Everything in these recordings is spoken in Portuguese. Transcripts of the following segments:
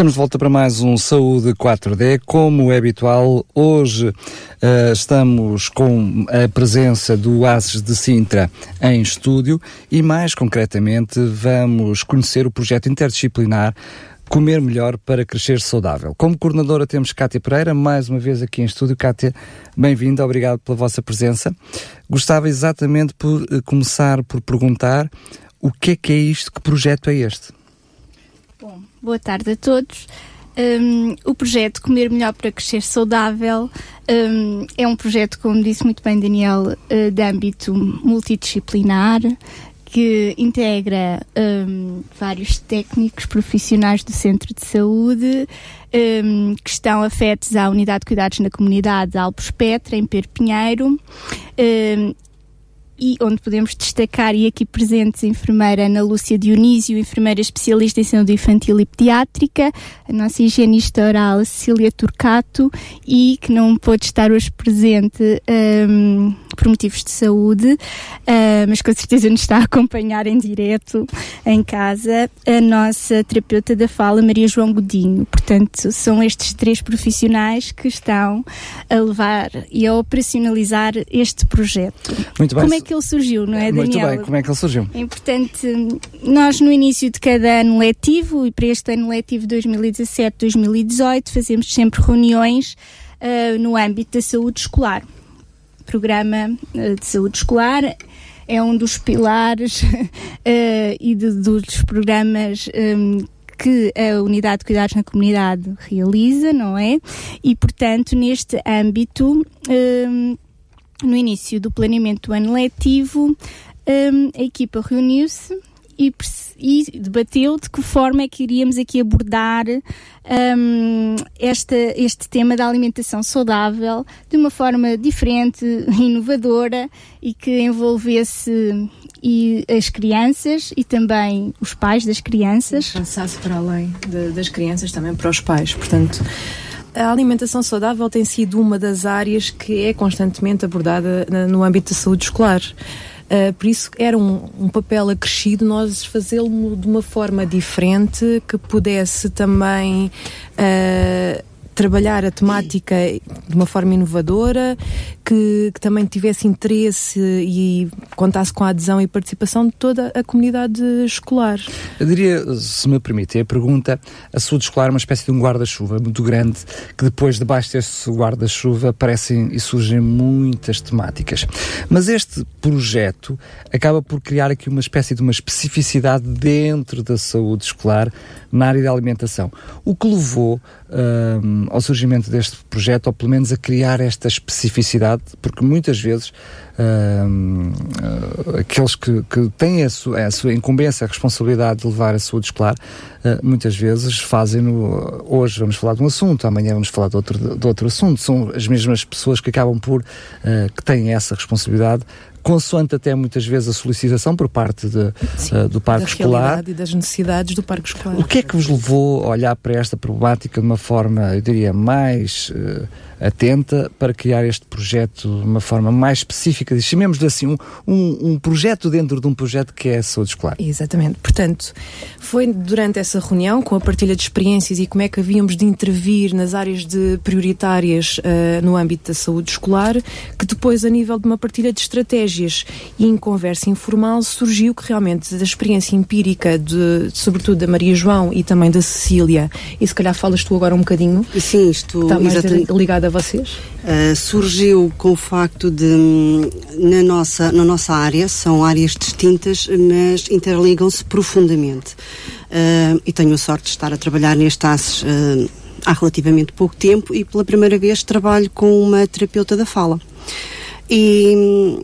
Estamos de volta para mais um Saúde 4D. Como é habitual, hoje uh, estamos com a presença do ASES de Sintra em estúdio e, mais concretamente, vamos conhecer o projeto interdisciplinar Comer Melhor para Crescer Saudável. Como coordenadora temos Cátia Pereira, mais uma vez aqui em estúdio. Cátia, bem-vinda, obrigado pela vossa presença. Gostava exatamente por uh, começar por perguntar o que é que é isto, que projeto é este? Boa tarde a todos. Um, o projeto Comer Melhor para Crescer Saudável um, é um projeto, como disse muito bem Daniel, uh, de âmbito multidisciplinar, que integra um, vários técnicos profissionais do centro de saúde um, que estão afetos à unidade de cuidados na comunidade Alpes Petra, em Perpinheiro. Um, e onde podemos destacar, e aqui presentes, a enfermeira Ana Lúcia Dionísio, enfermeira especialista em saúde infantil e pediátrica, a nossa higienista oral Cecília Turcato e que não pôde estar hoje presente um, por motivos de saúde, uh, mas com certeza nos está a acompanhar em direto em casa, a nossa terapeuta da fala, Maria João Godinho. Portanto, são estes três profissionais que estão a levar e a operacionalizar este projeto. Muito bem. Como é que ele surgiu, não é, Daniel? Muito bem, como é que ele surgiu? É importante, nós no início de cada ano letivo, e para este ano letivo 2017-2018, fazemos sempre reuniões uh, no âmbito da saúde escolar programa uh, de saúde escolar é um dos pilares uh, e de, dos programas um, que a Unidade de Cuidados na Comunidade realiza, não é? E, portanto, neste âmbito, um, no início do planeamento do ano letivo, um, a equipa reuniu-se e, e, debateu de que forma é que iríamos aqui abordar um, esta, este tema da alimentação saudável de uma forma diferente, inovadora e que envolvesse e as crianças e também os pais das crianças. Passasse para além de, das crianças, também para os pais. Portanto, a alimentação saudável tem sido uma das áreas que é constantemente abordada no âmbito da saúde escolar. Uh, por isso era um, um papel acrescido nós fazê-lo de uma forma diferente que pudesse também uh, trabalhar a temática de uma forma inovadora, que, que, também tivesse interesse e contasse com a adesão e participação de toda a comunidade escolar. Eu diria, se me permite, a pergunta, a saúde escolar é uma espécie de um guarda-chuva muito grande, que depois debaixo desse guarda-chuva aparecem e surgem muitas temáticas. Mas este projeto acaba por criar aqui uma espécie de uma especificidade dentro da saúde escolar na área da alimentação. O que levou ao surgimento deste projeto, ou pelo menos a criar esta especificidade, porque muitas vezes uh, aqueles que, que têm a sua, a sua, incumbência, a responsabilidade de levar a saúde escolar, uh, muitas vezes fazem-no. Hoje vamos falar de um assunto, amanhã vamos falar de outro, de outro assunto. São as mesmas pessoas que acabam por, uh, que têm essa responsabilidade, consoante até muitas vezes a solicitação por parte de, Sim, uh, do parque da escolar. e das necessidades do parque escolar. O que é que vos levou a olhar para esta problemática de uma forma, eu diria, mais uh, atenta para criar este projeto de uma forma mais específica? Chamemos-lhe assim, um, um, um, projeto dentro de um projeto que é a saúde escolar. Exatamente. Portanto, foi durante essa reunião, com a partilha de experiências e como é que havíamos de intervir nas áreas de prioritárias uh, no âmbito da saúde escolar, que depois, a nível de uma partilha de estratégias e em conversa informal, surgiu que realmente da experiência empírica, de, sobretudo da Maria João e também da Cecília, e se calhar falas tu agora um bocadinho. Sim, estou está mais ligada a vocês? Uh, surgiu com o facto de, na nossa, na nossa área, são áreas distintas, mas interligam-se profundamente. Uh, e tenho a sorte de estar a trabalhar neste ACES uh, há relativamente pouco tempo e pela primeira vez trabalho com uma terapeuta da fala. E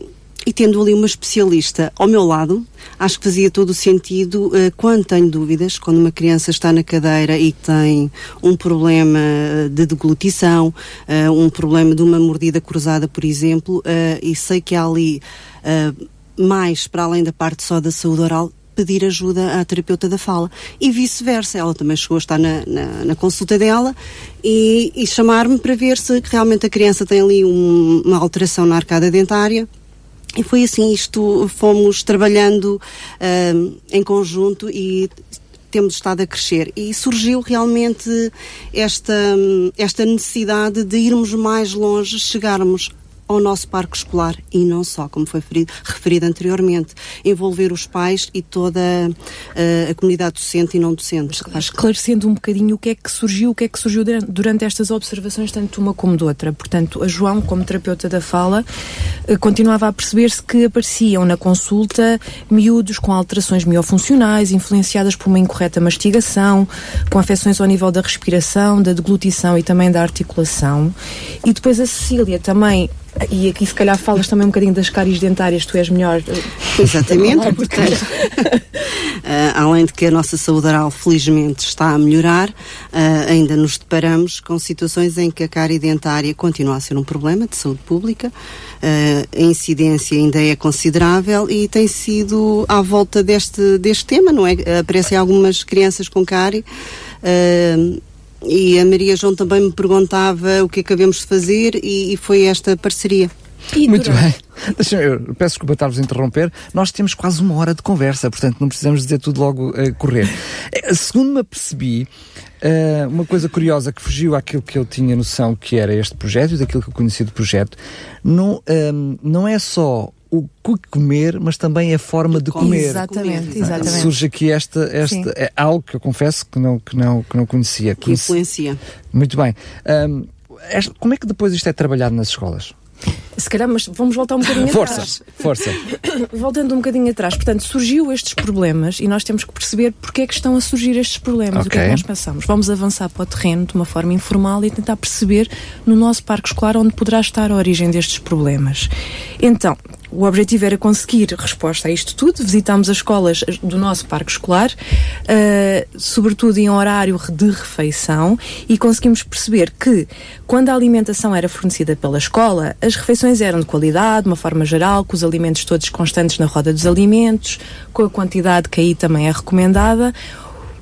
e tendo ali uma especialista ao meu lado, acho que fazia todo o sentido uh, quando tenho dúvidas, quando uma criança está na cadeira e tem um problema de deglutição, uh, um problema de uma mordida cruzada, por exemplo, e sei que há ali mais para além da parte só da saúde oral, pedir ajuda à terapeuta da fala. E vice-versa, ela também chegou a estar na, na, na consulta dela e, e chamar-me para ver se realmente a criança tem ali um, uma alteração na arcada dentária. E foi assim, isto fomos trabalhando uh, em conjunto e temos estado a crescer. E surgiu realmente esta, esta necessidade de irmos mais longe, chegarmos ao nosso parque escolar e não só, como foi referido, referido anteriormente, envolver os pais e toda uh, a comunidade docente e não docente. Esclarecendo um bocadinho o que é que surgiu, o que é que surgiu durante estas observações, tanto uma como de outra. Portanto, a João, como terapeuta da fala, uh, continuava a perceber-se que apareciam na consulta miúdos com alterações miofuncionais, influenciadas por uma incorreta mastigação, com afecções ao nível da respiração, da deglutição e também da articulação. E depois a Cecília também e aqui se calhar falas também um bocadinho das cáries dentárias, tu és melhor. Exatamente, portanto, uh, além de que a nossa saúde oral felizmente está a melhorar, uh, ainda nos deparamos com situações em que a cárie dentária continua a ser um problema de saúde pública, uh, a incidência ainda é considerável e tem sido à volta deste, deste tema, não é? Aparecem algumas crianças com cárie. Uh, e a Maria João também me perguntava o que acabamos é de fazer e, e foi esta parceria. E Muito bem. Eu peço desculpa estar-vos a interromper. Nós temos quase uma hora de conversa, portanto não precisamos dizer tudo logo a uh, correr. Eh, segundo me apercebi, uh, uma coisa curiosa que fugiu àquilo que eu tinha noção que era este projeto, daquilo que eu conhecia do projeto, não, um, não é só o que comer, mas também a forma de comer. Exatamente, exatamente. Surge aqui esta, esta é algo que eu confesso que não, que não, que não conhecia. Que influencia. Muito bem. Um, como é que depois isto é trabalhado nas escolas? Se calhar, mas vamos voltar um bocadinho força, atrás. Força, Voltando um bocadinho atrás. Portanto, surgiu estes problemas e nós temos que perceber porque é que estão a surgir estes problemas. Okay. O que é que nós pensamos? Vamos avançar para o terreno de uma forma informal e tentar perceber no nosso parque escolar onde poderá estar a origem destes problemas. Então, o objetivo era conseguir resposta a isto tudo. Visitámos as escolas do nosso parque escolar, uh, sobretudo em horário de refeição, e conseguimos perceber que, quando a alimentação era fornecida pela escola, as refeições eram de qualidade, de uma forma geral, com os alimentos todos constantes na roda dos alimentos, com a quantidade que aí também é recomendada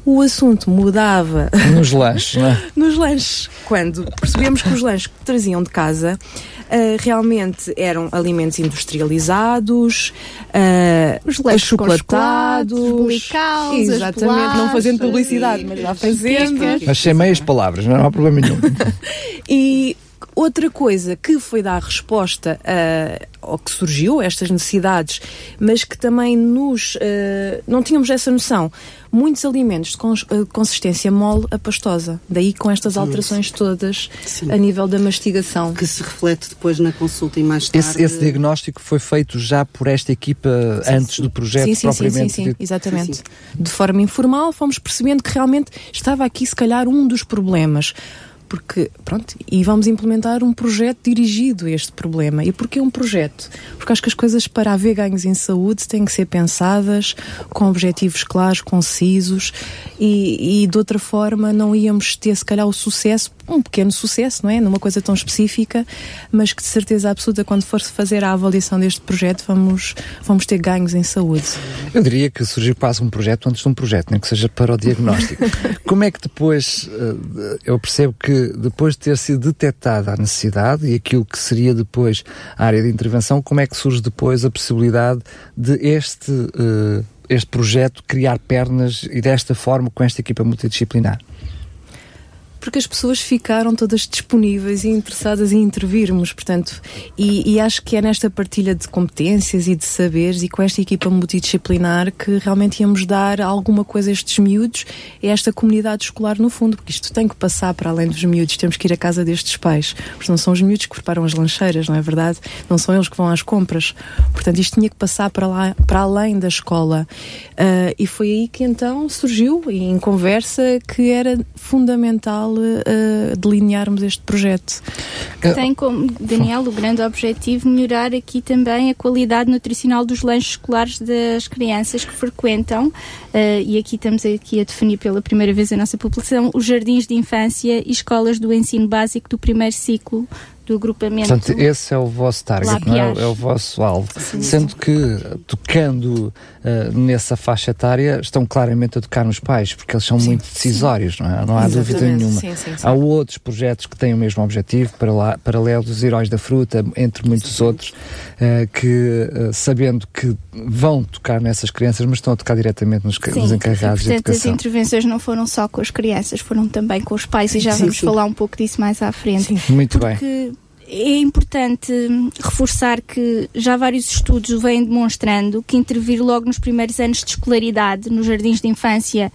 o assunto mudava. Nos lanches, não é? Nos lanches. Quando percebemos que os lanches que traziam de casa uh, realmente eram alimentos industrializados, uh, os lanches chocolatados, os exatamente, não fazendo publicidade, mas já fazendo. Mas sem meias palavras, não há problema nenhum. e Outra coisa que foi dar resposta a, ao que surgiu, estas necessidades, mas que também nos. Uh, não tínhamos essa noção. Muitos alimentos de uh, consistência mole a pastosa. Daí com estas alterações todas Sim. a nível da mastigação. Que se reflete depois na consulta e mais tarde. Esse, esse diagnóstico foi feito já por esta equipa sim, antes sim. do projeto sim, sim, propriamente sim, sim, sim. exatamente. De forma informal, fomos percebendo que realmente estava aqui, se calhar, um dos problemas porque, pronto, e vamos implementar um projeto dirigido a este problema. E porquê um projeto? Porque acho que as coisas para haver ganhos em saúde têm que ser pensadas com objetivos claros, concisos e, e de outra forma não íamos ter, se calhar, o sucesso, um pequeno sucesso, não é? Numa coisa tão específica, mas que de certeza absoluta, quando for-se fazer a avaliação deste projeto, vamos, vamos ter ganhos em saúde. Eu diria que surgiu quase um projeto antes de um projeto, nem que seja para o diagnóstico. Como é que depois, eh, eu percebo que depois de ter sido detectada a necessidade e aquilo que seria depois a área de intervenção, como é que surge depois a possibilidade de este, uh, este projeto criar pernas e desta forma com esta equipa multidisciplinar? Porque as pessoas ficaram todas disponíveis e interessadas em intervirmos, portanto, e, e, acho que é nesta partilha de competências e de saberes e com esta equipa multidisciplinar que realmente íamos dar alguma coisa a estes miúdos, a esta comunidade escolar no fundo, porque isto tem que passar para além dos miúdos, temos que ir à casa destes pais, porque não são os miúdos que preparam as lancheiras, não é verdade? Não são eles que vão às compras, portanto isto tinha que passar para, lá, para além da escola uh, e foi aí que então surgiu, em conversa, que era fundamental uh, delinearmos este projeto. Que tem como, Daniel, o grande objetivo melhorar aqui também a qualidade nutricional dos lanches escolares das crianças que frequentam, uh, e aqui estamos aqui a definir pela primeira vez a nossa população, os jardins de infância e escolas do ensino básico do primeiro ciclo do agrupamento. Portanto, esse é o vosso target, não é? é? o vosso alvo. Sim, Sendo sim. que, tocando uh, nessa faixa etária, estão claramente a tocar nos pais, porque eles são sim, muito decisórios, não é? Não há Exatamente. dúvida nenhuma. Há outros projetos que têm o mesmo objetivo, para lá, paralelo dos Heróis da Fruta, entre muitos outros, que, uh, sabendo que vão tocar nessas crianças, mas estão a tocar diretamente nos, nos encarregados e, portanto, de educação. as intervenções não foram só com as crianças, foram também com os pais, e já vamos falar um pouco disso mais à frente. Muito porque bem é importante reforçar que já vários estudos vêm demonstrando que intervir logo nos primeiros anos de escolaridade, nos jardins de infância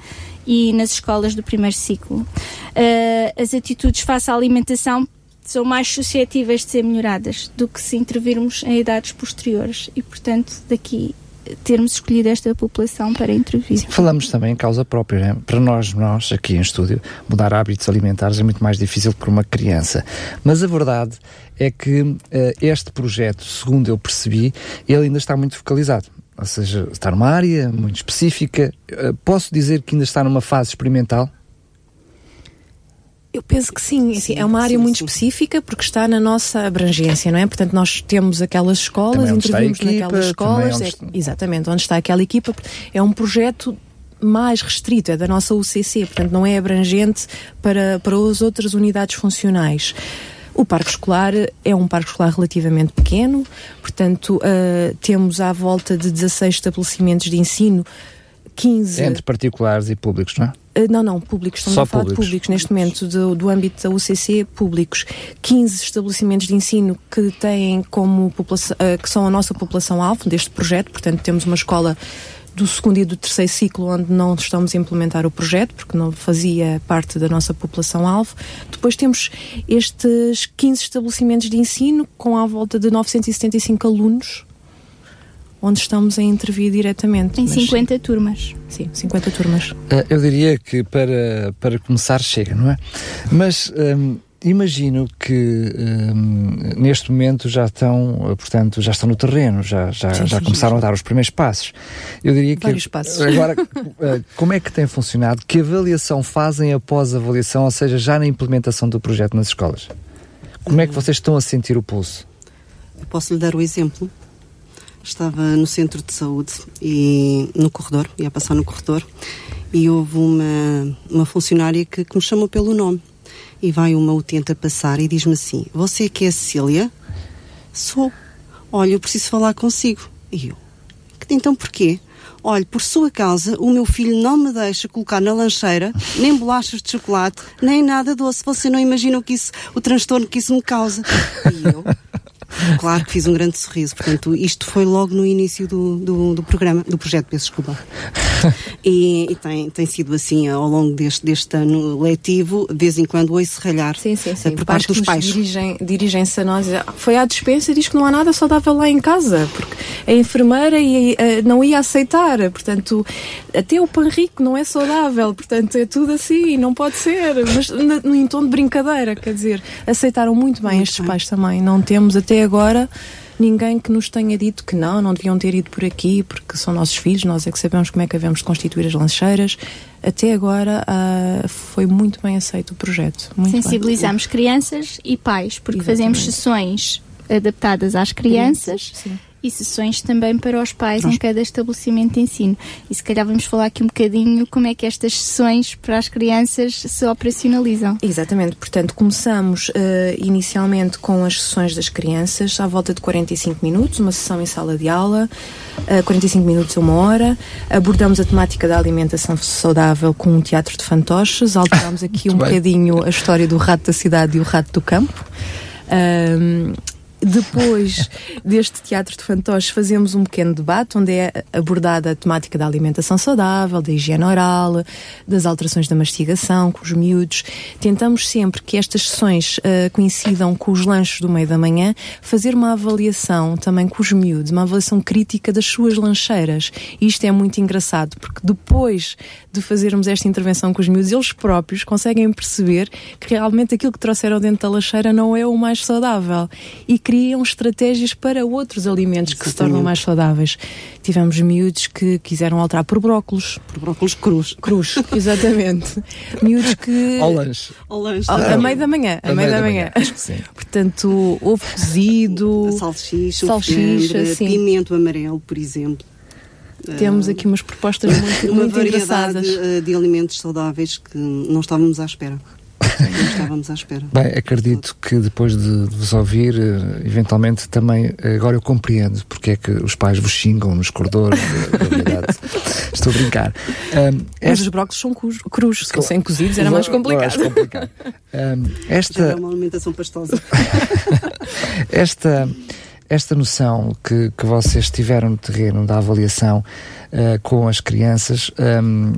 e nas escolas do primeiro ciclo, uh, as atitudes face à alimentação são mais suscetíveis de ser melhoradas do que se intervirmos em idades posteriores e, portanto, daqui termos escolhido esta população para intervir. Falamos também em causa própria. Né? Para nós, nós, aqui em estúdio, mudar hábitos alimentares é muito mais difícil que para uma criança. Mas a verdade é que uh, este projeto, segundo eu percebi, ele ainda está muito focalizado. Ou seja, está numa área muito específica. Uh, posso dizer que ainda está numa fase experimental? Eu penso que sim, assim, é uma área sim, muito sim. específica porque está na nossa abrangência, não é? Portanto, nós temos aquelas escolas, intervimos naquelas escolas, onde é, exatamente, onde está aquela equipa. É um projeto mais restrito, é da nossa UCC, portanto, não é abrangente para, para as outras unidades funcionais. O parque escolar é um parque escolar relativamente pequeno, portanto, uh, temos à volta de 16 estabelecimentos de ensino 15. Entre particulares e públicos, não é? Uh, não, não, públicos, estamos Só a falar públicos. de públicos neste momento, do, do âmbito da UCC, públicos. 15 estabelecimentos de ensino que têm como população, uh, que são a nossa população-alvo deste projeto, portanto, temos uma escola do segundo e do terceiro ciclo onde não estamos a implementar o projeto porque não fazia parte da nossa população-alvo. Depois temos estes 15 estabelecimentos de ensino com à volta de 975 alunos onde estamos a intervir diretamente. Em mas, 50 turmas. Sim, 50 turmas. Eh, eu diria que para, para começar chega, não é? Mas hum, imagino que hum, neste momento já estão, portanto, já estão no terreno, já, já, sim, já sim, começaram sim. a dar os primeiros passos. Eu diria que Vários passos. agora eh, como é que tem funcionado? Que avaliação fazem após a avaliação, ou seja, já na implementação do projeto nas escolas? Como é que vocês estão a sentir o pulso? Eu posso lhe dar o exemplo estava no centro de saúde e no corredor, ia passar no corredor, e houve uma, uma funcionária que, que me chamou pelo nome. E vai uma utente a passar e diz-me assim: Você que é Cecília? Sou. Olha, eu preciso falar consigo. E eu: Então porquê? Olha, por sua causa, o meu filho não me deixa colocar na lancheira nem bolachas de chocolate, nem nada doce. Você não imagina o, que isso, o transtorno que isso me causa. E eu, Claro que fiz um grande sorriso. Portanto, isto foi logo no início do, do, do programa, do projeto, peço desculpa. E, e, tem, tem sido assim ao longo deste, deste ano letivo, de vez em quando ouço ralhar sim, sim, sim. por parte dos pais. Dirigem, dirigem-se a nós, foi à dispensa e diz que não há nada saudável lá em casa, porque a enfermeira ia, eh, não ia aceitar. Portanto, até o pão rico não é saudável, portanto, é tudo assim, não pode ser. Mas no, em tom de brincadeira, quer dizer, aceitaram muito bem muito estes bem. pais também. Não temos até agora ninguém que nos tenha dito que não, não deviam ter ido por aqui, porque são nossos filhos, nós é que sabemos como é que devemos constituir as lancheiras. Até agora uh, foi muito bem aceito o projeto. Sensibilizamos bem. crianças e pais, porque Exatamente. fazemos sessões adaptadas às crianças. Sim e sessões também para os pais Nós... em cada estabelecimento de ensino. E se calhar vamos falar aqui um bocadinho como é que estas sessões para as crianças se operacionalizam. Exatamente, portanto, começamos uh, inicialmente com as sessões das crianças, à volta de 45 minutos, uma sessão em sala de aula, uh, eh, 45 minutos a uma hora. Abordamos a temática da alimentação saudável com um teatro de fantoches, alteramos aqui um bem. bocadinho a história do rato da cidade e o rato do campo. Um, depois deste teatro de fantoches, fazemos um pequeno debate onde é abordada a temática da alimentação saudável, da higiene oral, das alterações da mastigação com os miúdos. Tentamos sempre que estas sessões uh, coincidam com os lanches do meio da manhã, fazer uma avaliação também com os miúdos, uma avaliação crítica das suas lancheiras. E isto é muito engraçado, porque depois de fazermos esta intervenção com os miúdos, eles próprios conseguem perceber que realmente aquilo que trouxeram dentro da lancheira não é o mais saudável e que criam estratégias para outros alimentos que se tornam mais saudáveis. Tivemos miúdos que quiseram alterar por brócolos. Por brócolos cruz. Cruz, exatamente. miúdos que. Ao lanche. Ao lanche. A, a meio da manhã. A, meio da, manhã. Acho que sim. Portanto, ovo cozido. Salsicha, salsicha fiambre, sim. pimento amarelo, por exemplo. Temos aqui umas propostas muito, Uma muito variedade engraçadas. eh, de alimentos saudáveis que não estávamos à espera. Não estávamos à espera. Bem, acredito que depois de, de vos ouvir, eh, eventualmente também, eh, agora eu compreendo porque é que os pais vos xingam nos corredores unidade. Estou a brincar. Ahm, Mas esta- os brócolos são crus. Se fossem cozidos era mais complicado. mais complicado. Já esta, é uma alimentação pastosa. esta, esta noção que, que vocês tiveram no terreno da avaliação eh, com as crianças, ahm,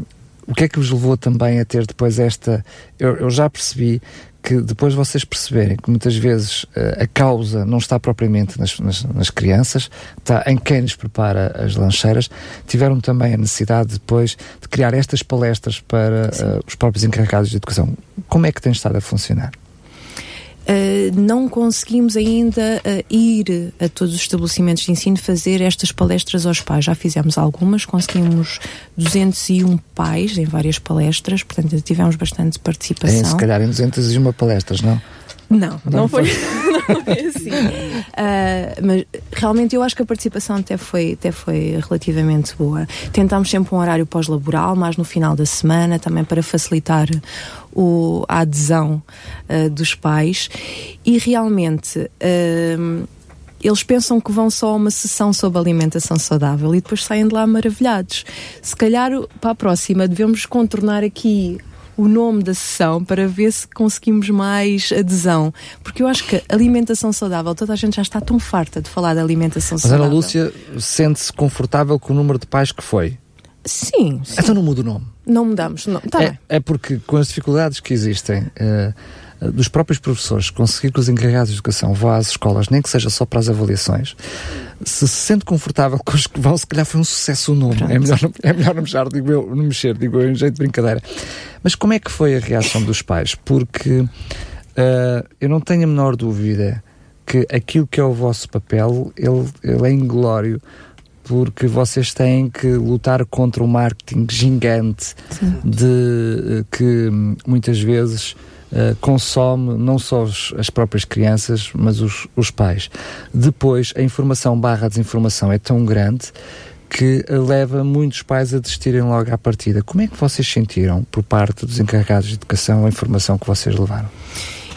o que é que vos levou também a ter depois esta. Eu, eu já percebi que depois vocês perceberem que muitas vezes eh, a causa não está propriamente nas, nas, nas crianças, está em quem lhes prepara as lancheiras, tiveram também a necessidade depois de criar estas palestras para eh, os próprios encarregados de educação. Como é que tem estado a funcionar? Uh, não conseguimos ainda uh, ir a todos os estabelecimentos de ensino fazer estas palestras aos pais. Já fizemos algumas, conseguimos 201 pais em várias palestras, portanto tivemos bastante participação. se calhar em 201 palestras, não? Não, não, Não foi, não foi assim. Ah, mas realmente eu acho que a participação até foi, até foi relativamente boa. Tentámos sempre um horário pós-laboral, mais no final da semana, também para facilitar o, a adesão ah, dos pais. E realmente. ah, eles pensam que vão só a uma sessão sobre alimentação saudável e depois saem de lá maravilhados. Se calhar para a próxima devemos contornar aqui o nome da sessão para ver se conseguimos mais adesão. Porque eu acho que alimentação saudável, toda a gente já está tão farta de falar de alimentação Mas saudável. Ana Lúcia sente-se confortável com o número de pais que foi. Sim, sim. Então não muda o nome. não mudamos. Não. Tá é, bem. é porque com as dificuldades que existem eh, dos próprios professores conseguir que os encarregados de educação vão às escolas, nem que seja só para as avaliações, se se sente confortável com os que vão, se calhar foi um sucesso o nome. É melhor, não, é melhor não mexer, digo eu, não mexer, digo eu, em jeito de brincadeira. Mas como é que foi a reação dos pais? Porque eh, eu não tenho a menor dúvida que aquilo que é o vosso papel, ele, ele é inglório porque vocês têm que lutar contra o marketing gigante de que hum, muitas vezes eh, consome não só os- as próprias crianças, mas os, os pais. Depois, a informação barra desinformação é tão grande que leva muitos pais a desistirem logo à partida. Como é que vocês sentiram, por parte dos encarregados de educação, a informação que vocês levaram?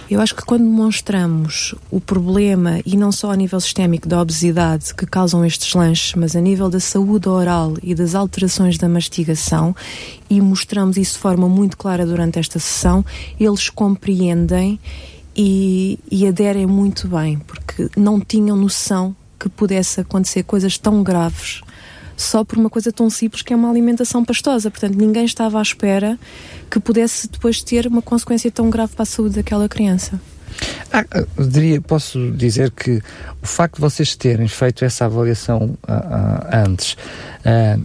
Eu acho que quando demonstramos o problema, e não só a nível sistémico da obesidade que causam estes lanches, mas a nível da saúde oral e das alterações da mastigação, e mostramos isso de forma muito clara durante esta sessão, eles compreendem e, e aderem muito bem, porque não tinham noção que pudesse acontecer coisas tão graves só por uma coisa tão simples que é uma alimentação pastosa. Portanto, ninguém estava à espera que pudesse depois ter uma consequência tão grave para a saúde daquela criança. Ah, eu diria, posso dizer que o facto de vocês terem feito essa avaliação ah, ah, antes, ah,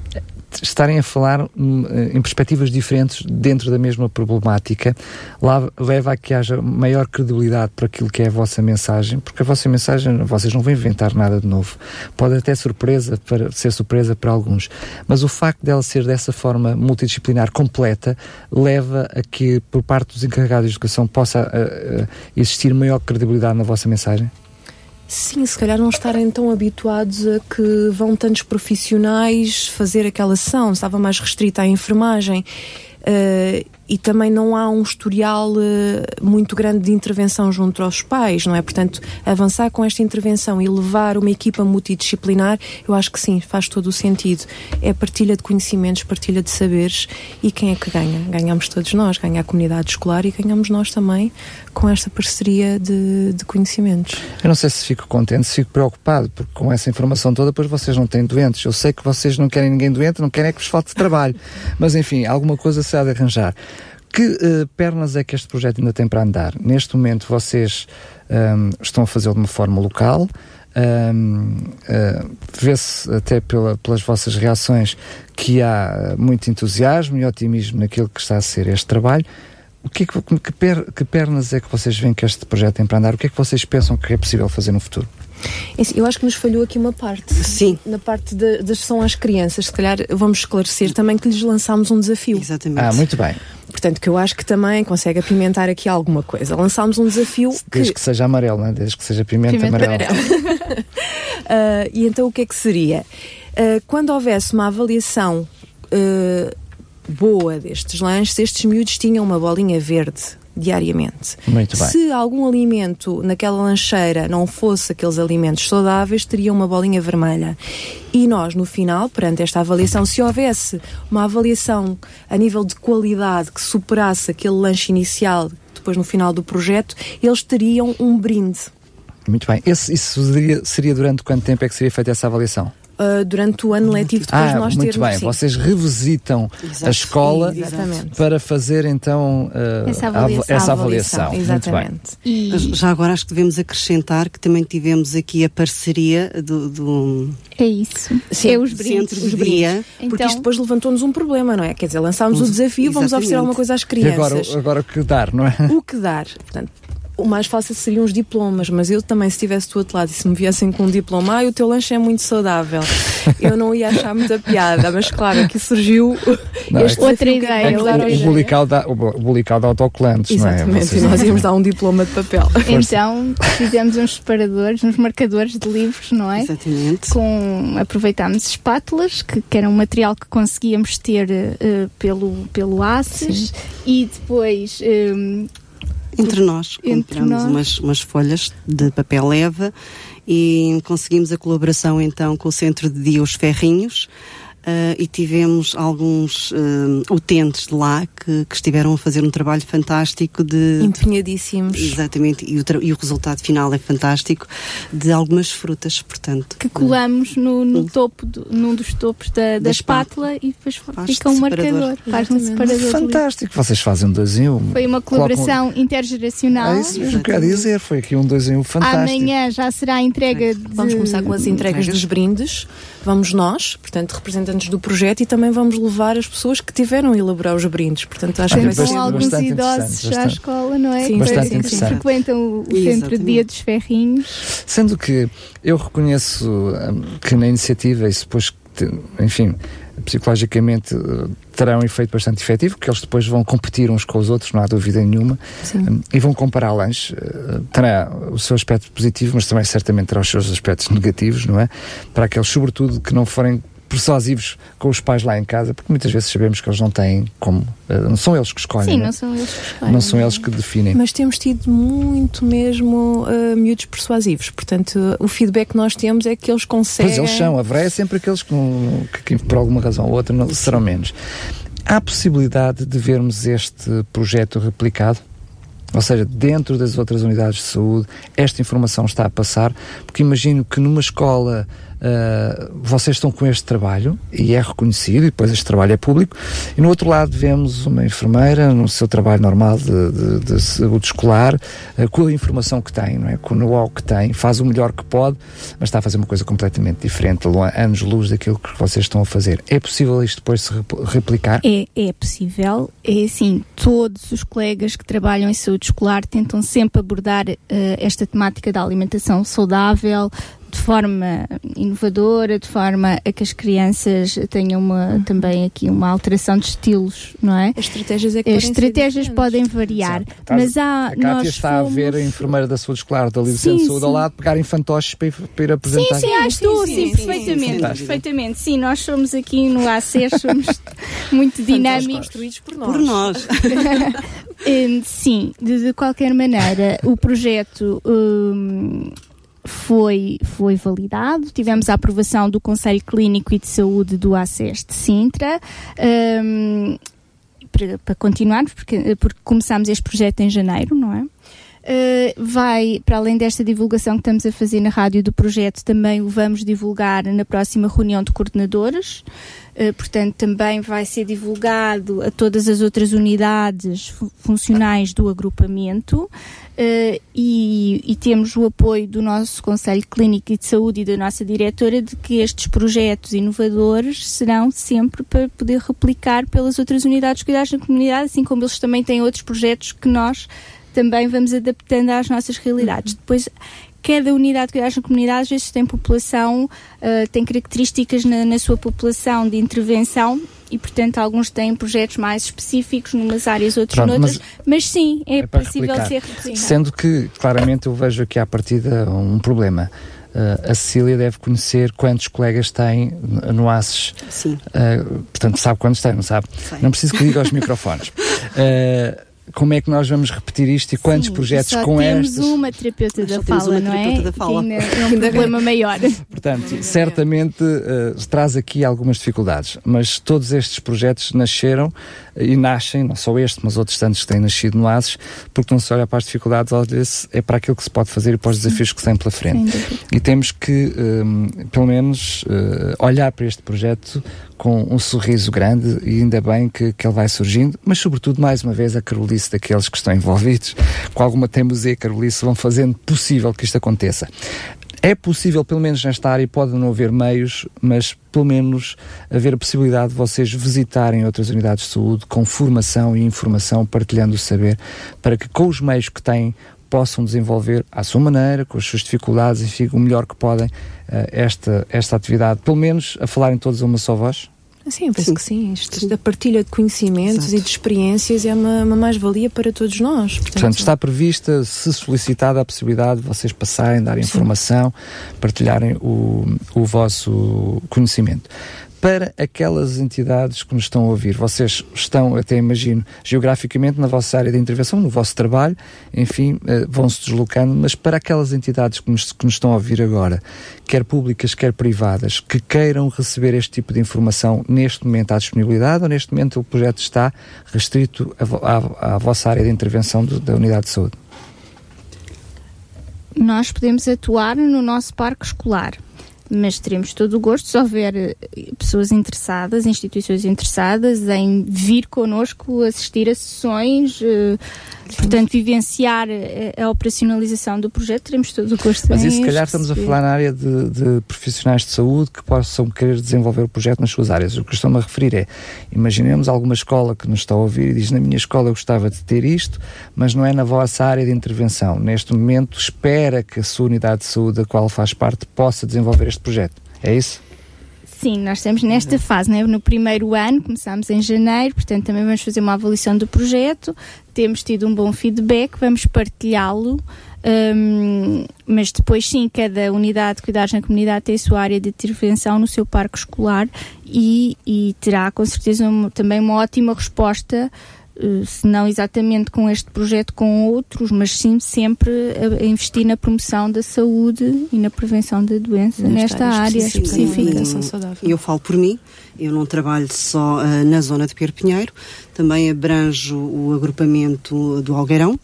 estarem a falar hum, em perspectivas diferentes dentro da mesma problemática, lá- leva a que haja maior credibilidade para aquilo que é a vossa mensagem, porque a vossa mensagem, vocês não vão inventar nada de novo. Pode até surpresa para, ser surpresa para alguns, mas o facto dela ser dessa forma multidisciplinar completa leva a que, por parte dos encarregados de educação, possa ah, ah, existir maior credibilidade na vossa mensagem? Sim, se calhar não estarem tão habituados a que vão tantos profissionais fazer aquela ação, estava mais restrita à enfermagem. eh, e também não há um historial eh, muito grande de intervenção junto aos pais, não é? Portanto, avançar com esta intervenção e levar uma equipa multidisciplinar, eu acho que sim, faz todo o sentido. É partilha de conhecimentos, partilha de saberes e quem é que ganha? Ganhamos todos nós, ganha a comunidade escolar e ganhamos nós também com esta parceria de, de conhecimentos. Eu não sei se fico contente, se fico preocupado, porque com essa informação toda, depois vocês não têm doentes. Eu sei que vocês não querem ninguém doente, não querem é que vos falte trabalho. Mas enfim, alguma coisa se há de arranjar. Que eh, pernas é que este projeto ainda tem para andar? Neste momento vocês ahm, estão a fazê-lo de uma forma local. ahm, ah, Vê-se até pela- pelas vossas reações que há muito entusiasmo e otimismo naquilo que está a ser este trabalho. o que, é que, que, per, que pernas é que vocês veem que este projeto tem para andar? O que é que vocês pensam que é possível fazer no futuro? É assim, eu acho que nos falhou aqui uma parte. Sim. Na parte da gestão às crianças. Se calhar vamos esclarecer também que lhes lançámos um desafio. Exatamente. Ah, muito bem. Portanto, que eu acho que também consegue apimentar aqui alguma coisa. Lançámos um desafio Desde que... que seja amarelo, não é? Desde que seja pimenta, Pimenta amarela. Uh, e então o que é que seria? Uh, quando houvesse uma avaliação uh, boa destes lanches, estes miúdos tinham uma bolinha verde diariamente. Muito bem. Se algum alimento naquela lancheira não fosse aqueles alimentos saudáveis, teria uma bolinha vermelha. E nós, no final, perante esta avaliação, se houvesse uma avaliação a nível de qualidade que superasse aquele lanche inicial, depois no final do projeto, eles teriam um brinde. Muito bem. Esse, isso seria, seria durante quanto tempo é que seria feita essa avaliação? Uh, durante o ano letivo depois ah, nós muito termos. bem. sim. Vocês revisitam Exato. a escola Exatamente. para fazer então uh, Essa avaliação. essa avaliação. Muito bem. Exatamente. E Já agora acho que devemos acrescentar que também tivemos aqui a parceria do, do é isso. Sim, é os brindes. centro de dia. Porque Então, isto depois levantou-nos um problema, não é? Quer dizer, lançámos o Os- desafio, vamos oferecer exatamente. alguma coisa às E agora, crianças. agora o que dar, não é? O que dar? Portanto, o mais fácil seriam os diplomas, mas eu também, se estivesse do outro lado e se me viessem com um diploma, ah, o teu lanche é muito saudável, eu não ia achar muita piada, mas claro, aqui surgiu Não, este é Outra desafio que ideia, outra o bulical da, o bu- bulical de autocolantes, não é? Exatamente, Vocês e nós íamos dar um diploma de papel. então fizemos uns separadores, uns marcadores de livros, não é? Exatamente. Com, aproveitámos espátulas, que, que era um material que conseguíamos ter eh, pelo, pelo ACES, e depois eh, Entre nós Entre compramos nós. Umas, umas folhas de papel leva e conseguimos a colaboração então com o Centro de Dia Os Ferrinhos. Ah, e tivemos alguns ah, utentes de lá que, que estiveram a fazer um trabalho fantástico de Empenhadíssimos. exatamente e o, tra- e o resultado final é fantástico de algumas frutas portanto que colamos no, no topo, do- num dos topos da, da Da espátula e depois Faz fica um separador. marcador, faz um separador. Fantástico, vocês fazem um dois em um. Foi uma Colocam- colaboração intergeracional. É isso mesmo que eu quero dizer, foi aqui um dois em um fantástico. Amanhã já será a entrega de... Vamos começar com as entregas dos brindes. Vamos nós, portanto, representantes do projeto, e também vamos levar as pessoas que tiveram a elaborar os brindes. Portanto, acho que vai ser alguns idosos à bastante. escola, não é? Sim, bastante que interessante. frequentam o centro de dia dos ferrinhos. Sendo que eu reconheço hum, que na iniciativa, isso depois, enfim, psicologicamente eh, terá um efeito bastante efetivo, que eles depois vão competir uns com os outros, não há dúvida nenhuma, Sim. hum, e vão comparar lanches. Terá o seu aspecto positivo, mas também certamente terá os seus aspectos negativos, não é? Para aqueles, sobretudo, que não forem persuasivos com os pais lá em casa, porque muitas vezes sabemos que eles não têm como, eh, não são eles que escolhem, Sim, não, é? não são eles que escolhem. Não são eles que definem. Mas temos tido muito mesmo uh, miúdos persuasivos. Portanto, o feedback que nós temos é que eles conseguem. Pois eles são, haverá é sempre aqueles que, que, que por alguma razão ou outra não, serão menos. Há possibilidade de vermos este projeto replicado? Ou seja, dentro das outras unidades de saúde, esta informação está a passar, porque imagino que numa escola ah, vocês estão com este trabalho e é reconhecido, e depois este trabalho é público, e no outro lado vemos uma enfermeira no seu trabalho normal de, de- de saúde escolar, ah, com a informação que tem, não é? com o know-how que tem, faz o melhor que pode, mas está a fazer uma coisa completamente diferente, anos-luz daquilo que vocês estão a fazer. É possível isto depois se rep- replicar? É, é possível, é assim, todos os colegas que trabalham em saúde escolar tentam sempre abordar eh, esta temática da alimentação saudável de forma inovadora, de forma a que as crianças tenham uma, também aqui uma alteração de estilos, não é? As estratégias é que As estratégias podem variar, Exato. Por mas há, A Cátia nós está fomos... a ver a enfermeira da saúde escolar da Livre Sim, Centro de Saúde ao sim. lado pegar fantoches para ir, para ir apresentar. Sim, sim, ah, estou, sim, sim, sim, sim, perfeitamente, sim. perfeitamente. Sim, nós somos aqui no ACES, somos muito dinâmicos. construídos por nós. por nós Hum, sim, de, de qualquer maneira, o projeto hum, foi, foi validado, tivemos a aprovação do Conselho Clínico e de Saúde do ACES de Sintra. para, para continuarmos, porque, porque começámos este projeto em janeiro, não é? Uh, vai, para além desta divulgação que estamos a fazer na rádio do projeto, também o vamos divulgar na próxima reunião de coordenadores. Uh, portanto, também vai ser divulgado a todas as outras unidades funcionais do agrupamento. Uh, e, e, temos o apoio do nosso Conselho Clínico e de Saúde e da nossa diretora de que estes projetos inovadores serão sempre para poder replicar pelas outras unidades de cuidados na comunidade, assim como eles também têm outros projetos que nós também vamos adaptando às nossas realidades. Depois, cada unidade de cuidados na comunidade às vezes tem população, uh, tem características na, na, sua população de intervenção e, portanto, alguns têm projetos mais específicos numas áreas, outros Pronto, noutras, mas, mas, sim, é, é possível ser replicado. Sendo que, claramente, eu vejo aqui à partida um problema. Uh, a Cecília deve conhecer quantos colegas tem no ACES. Sim. Uh, portanto, sabe quantos tem, não sabe? Sei. Não preciso que diga aos microfones. Como é que nós vamos repetir isto e quantos Sim, projetos só com temos estes? uma terapeuta da fala, não é? Da fala. Que ainda é um problema maior. Portanto, certamente uh, traz aqui algumas dificuldades, mas todos estes projetos nasceram e nascem, não só este, mas outros tantos que têm nascido no ASES, porque não se olha para as dificuldades, olha-se é para aquilo que se pode fazer e para os desafios que se têm pela frente. E temos que, um, pelo menos, uh, olhar para este projeto com um sorriso grande e ainda bem que, que ele vai surgindo, mas sobretudo, mais uma vez, a carolice daqueles que estão envolvidos, com alguma teimosia carolice, vão fazendo possível que isto aconteça. É possível, pelo menos nesta área, pode não haver meios, mas pelo menos haver a possibilidade de vocês visitarem outras unidades de saúde com formação e informação, partilhando o saber, para que com os meios que têm possam desenvolver à sua maneira, com as suas dificuldades, enfim, o melhor que podem, uh, esta, esta atividade, pelo menos a falarem todos a uma só voz? Sim, eu penso sim. que sim. Isto, a partilha de conhecimentos Exato. e de experiências é uma, uma mais-valia para todos nós. Portanto, Portanto, está prevista, se solicitada a possibilidade de vocês passarem, darem informação, partilharem o, o vosso conhecimento para aquelas entidades que nos estão a ouvir. Vocês estão, até imagino, geograficamente na vossa área de intervenção, no vosso trabalho, enfim, eh, vão-se deslocando, mas para aquelas entidades que nos, que nos estão a ouvir agora, quer públicas, quer privadas, que queiram receber este tipo de informação neste momento à disponibilidade ou neste momento o projeto está restrito à, à, à vossa área de intervenção do, da unidade de saúde? Nós podemos atuar no nosso parque escolar mas teremos todo o gosto se houver eh, pessoas interessadas, instituições interessadas em vir connosco assistir a sessões, uh, portanto, vivenciar a, eh, a, operacionalização do projeto, teremos todo o gosto Mas isso, se calhar, estamos a falar na área de, de, profissionais de saúde que possam querer desenvolver o projeto nas suas áreas. O que estou-me a referir é, imaginemos alguma escola que nos está a ouvir e diz, na minha escola eu gostava de ter isto, mas não é na vossa área de intervenção. Neste momento, espera que a sua unidade de saúde, a qual faz parte, possa desenvolver este projeto. É isso? Sim, nós estamos nesta fase, né? no primeiro ano, começámos em janeiro, portanto também vamos fazer uma avaliação do projeto, temos tido um bom feedback, vamos partilhá-lo, um, mas depois sim, cada unidade de cuidados na comunidade tem a sua área de intervenção no seu parque escolar e, e terá com certeza um, também uma ótima resposta se não exatamente com este projeto, com outros, mas sim sempre a, investir na promoção da saúde e na prevenção da doença nesta, nesta área específica. específica. Eu falo por mim, eu não trabalho só uh, na zona de Pierre Pinheiro, também abranjo o agrupamento do Algueirão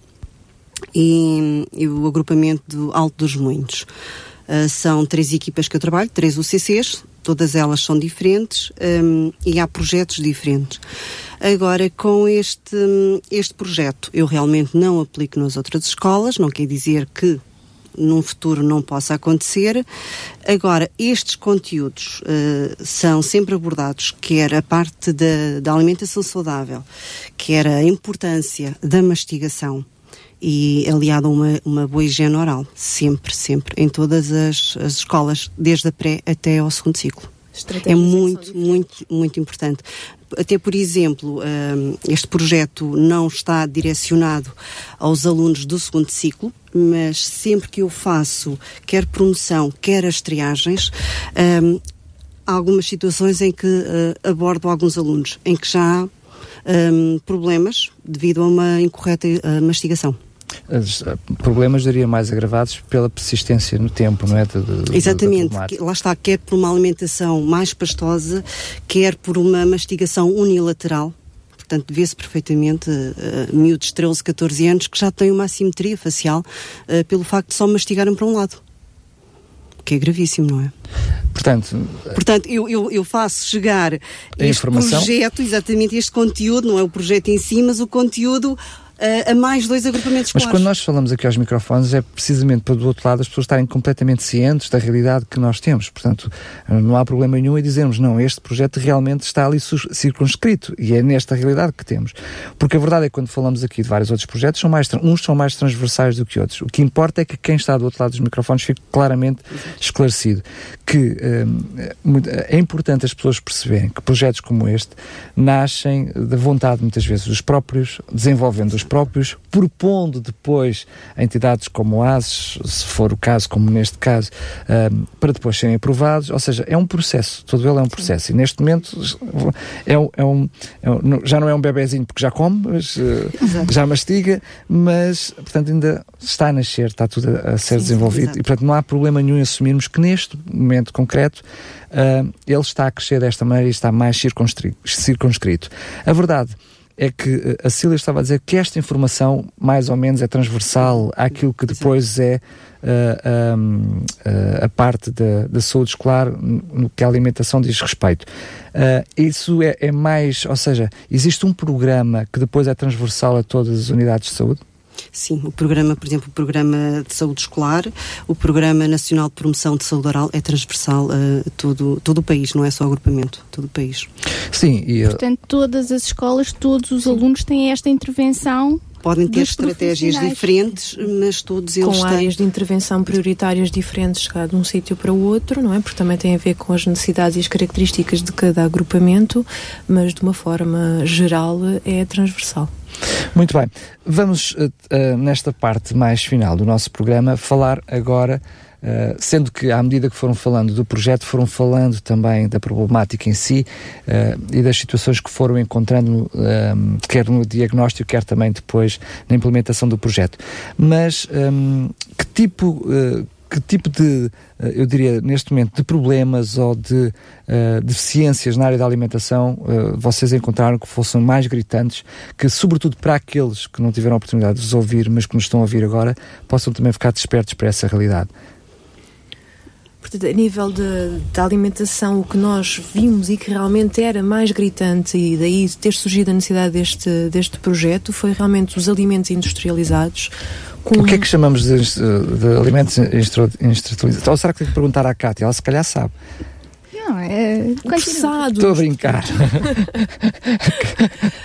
e, e o agrupamento do Alto dos Moinhos. Uh, são três equipas que eu trabalho, três UCCs, todas elas são diferentes um, e há projetos diferentes. Agora, com este, este projeto, eu realmente não aplico nas outras escolas, não quer dizer que num futuro não possa acontecer. Agora, estes conteúdos uh, são sempre abordados, quer a parte da, da alimentação saudável, quer a importância da mastigação e aliado a uma, uma boa higiene oral, sempre, sempre, em todas as, as escolas, desde a pré até ao segundo ciclo. É muito, muito, muito importante. Até, por exemplo, hum, este projeto não está direcionado aos alunos do segundo ciclo, mas sempre que eu faço quer promoção, quer as triagens, hum, há algumas situações em que uh, abordo alguns alunos, em que já há um, problemas devido a uma incorreta uh, mastigação. Eh, problemas, diria, mais agravados pela persistência no tempo, não é? De, de, Exatamente, lá está, quer por uma alimentação mais pastosa, quer por uma mastigação unilateral. Portanto, vê-se perfeitamente uh, miúdos de 13, 14 anos que já têm uma assimetria facial uh, pelo facto de só mastigarem para um lado. que é gravíssimo, não é? Portanto, Portanto eu, eu, eu faço chegar este informação. projeto, exatamente este conteúdo, não é o projeto em si, mas o conteúdo a, mais dois agrupamentos Mas escolares. quando nós falamos aqui aos microfones é precisamente para do outro lado as pessoas estarem completamente cientes da realidade que nós temos. Portanto, não há problema nenhum em dizermos, não, este projeto realmente está ali circunscrito e é nesta realidade que temos. Porque a verdade é que quando falamos aqui de vários outros projetos, são mais, uns são mais transversais do que outros. O que importa é que quem está do outro lado dos microfones fique claramente esclarecido. Que hum, é é importante as pessoas perceberem que projetos como este nascem da vontade, muitas vezes, dos próprios, desenvolvendo os próprios, propondo depois a entidades como o ASES, se for o caso, como neste caso, hum, para depois serem aprovados. Ou seja, é um processo, todo ele é um processo. E neste momento é, um- é um, é um- já não é um bebezinho porque já come, mas, eh, já mastiga, mas portanto ainda está a nascer, está tudo a, a ser Sim, desenvolvido exato. e portanto não há problema nenhum em assumirmos que neste momento concreto ah, ele está a crescer desta maneira e está mais circunscrito. circunscrito. A verdade é que eh, a Cília estava a dizer que esta informação mais ou menos é transversal àquilo que depois é ah, ahm, ah, a parte da, da saúde escolar no que a alimentação diz respeito. Ah, isso é, é mais, ou seja, existe um programa que depois é transversal a todas as unidades de saúde? Sim, o programa, por exemplo, o programa de saúde escolar, o programa nacional de promoção de saúde oral é transversal a todo, todo o país, não é só agrupamento, todo o país. Sim, e eh, Portanto, todas as escolas, todos os alunos têm esta intervenção. Podem ter estratégias diferentes, mas todos eles com têm. áreas de intervenção prioritárias diferentes chegar de um sítio para o outro, não é? Porque também tem a ver com as necessidades e as características de cada agrupamento, mas de uma forma geral é transversal. Muito bem. Vamos, eh, eh, nesta parte mais final do nosso programa, falar agora, eh, sendo que à medida que foram falando do projeto, foram falando também da problemática em si eh, e das situações que foram encontrando, eh, quer no diagnóstico, quer também depois na implementação do projeto. Mas ehm, que tipo. eh, que tipo de, eu diria, neste momento, de problemas ou de eh, deficiências na área da alimentação eh, vocês encontraram que fossem mais gritantes, que, sobretudo para aqueles que não tiveram a oportunidade de os ouvir, mas que nos estão a ouvir agora, possam também ficar despertos para essa realidade? Portanto, a nível da alimentação, o que nós vimos e que realmente era mais gritante, e daí ter surgido a necessidade deste, deste projeto, foi realmente os alimentos industrializados. Com O que é que chamamos de, de alimentos industrializados? Ou será que tenho que perguntar à Cátia? Ela se calhar sabe. Não, é. processados, Estou a brincar.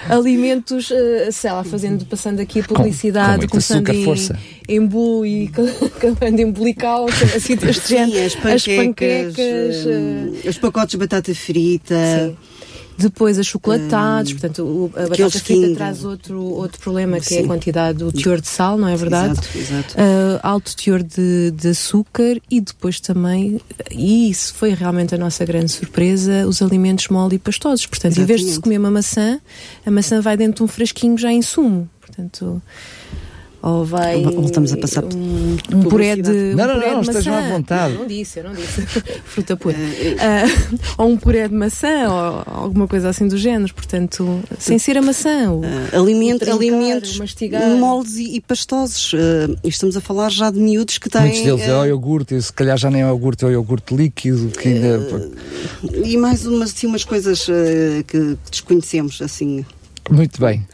alimentos, eh, sei lá, fazendo, passando aqui a Com- publicidade, com muito começando açúcar, em, força. em bu e acabando em bulical, assim deste Sim, género. as panquecas, panquecas, hum, os pacotes de batata frita. Sim. Depois as chocolatados, portanto, o, a batata frita Kinder. traz outro, outro problema que é a quantidade, o teor de sal, não é verdade? Exato, exato. Uh, alto teor de, de açúcar e depois também, e isso foi realmente a nossa grande surpresa, os alimentos mole e pastosos. Portanto, em vez de se Exatamente. comer uma maçã, a maçã vai dentro de um frasquinho já em sumo. Portanto, ou vai. Voltamos a passar um, um puré de. um Não, não, puré não, de estejam à vontade. Não, não disse, eu não disse. Fruta pura. Uh, ou um puré de maçã, ou alguma coisa assim do género. Portanto, sem ser a maçã. o- Ah, alimento, trincar, alimentos mastigar. moles e, e pastosos. Estamos a falar já de miúdos que têm. Muitos deles é o iogurte, e se calhar já nem é o iogurte, é o iogurte líquido, que ainda. e mais umas, assim, umas coisas que desconhecemos, assim. Muito bem.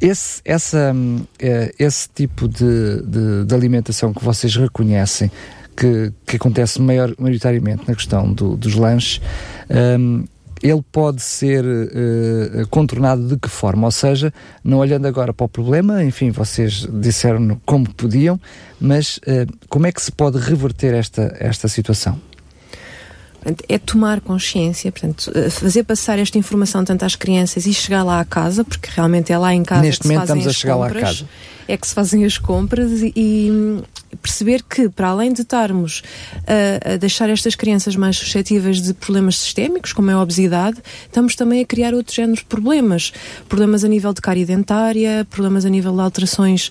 Esse, essa, hum, eh, esse tipo de, de, de alimentação que vocês reconhecem que, que acontece maior, maioritariamente na questão do- dos lanches, hum, ele pode ser eh, contornado de que forma? Ou seja, não olhando agora para o problema, enfim, vocês disseram como podiam, mas eh, como é que se pode reverter esta, esta situação? Portanto, é tomar consciência, portanto, eh, fazer passar esta informação tanto às crianças e chegar lá à casa, porque realmente é lá em casa Neste que se momento fazem estamos a as chegar lá à compras, casa. É que se fazem as compras e, e, hum, perceber que, para além de estarmos a, a deixar estas crianças mais suscetíveis de problemas sistémicos, como é a obesidade, estamos também a criar outros géneros de problemas. Problemas a nível de cárie dentária, problemas a nível de alterações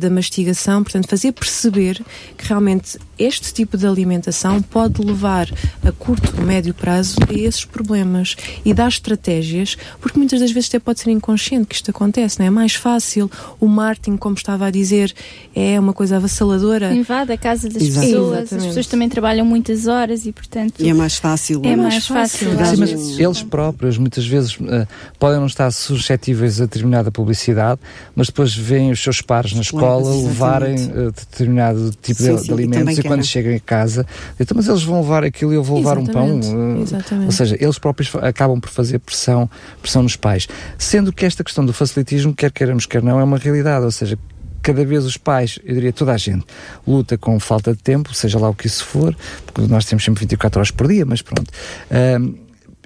da mastigação. Portanto, fazer perceber que realmente este tipo de alimentação pode levar a curto, médio prazo a esses problemas e dar estratégias, porque muitas das vezes até pode ser inconsciente que isto acontece, não é? é mais fácil. O marketing, como estava a dizer, é uma coisa avassaladora. Invade a casa das Exato. pessoas, Exatamente. as pessoas também trabalham muitas horas e, portanto. E é mais fácil. É, é mais fácil. Sim, mas eles próprios, muitas vezes, uh, podem não estar suscetíveis a determinada publicidade, mas depois veem os seus pares na escola levarem uh, determinado tipo sim, de, sim, de alimentos e quando chegam em casa, então, mas eles vão levar aquilo e eu vou levar Exatamente. um pão. Uh, Exatamente. Ou seja, eles próprios acabam por fazer pressão, pressão nos pais. Sendo que esta questão do facilitismo, quer queiramos, quer não, é uma realidade. Ou seja, cada vez os pais, eu diria toda a gente, luta com falta de tempo, seja lá o que isso for, porque nós temos sempre 24 horas por dia, mas pronto. Uh,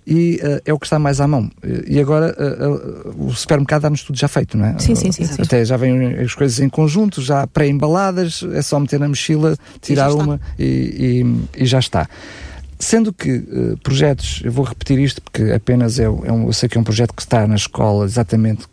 e uh, é o que está mais à mão. E agora uh, o supermercado dá-nos tudo já feito, não é? Sim, sim, sim. Até já vêm as coisas em conjunto, já pré-embaladas, é só meter na mochila, tirar e uma e, e, e, já está. Sendo que projetos, eu vou repetir isto porque apenas é, é um, eu sei que é um projeto que está na escola exatamente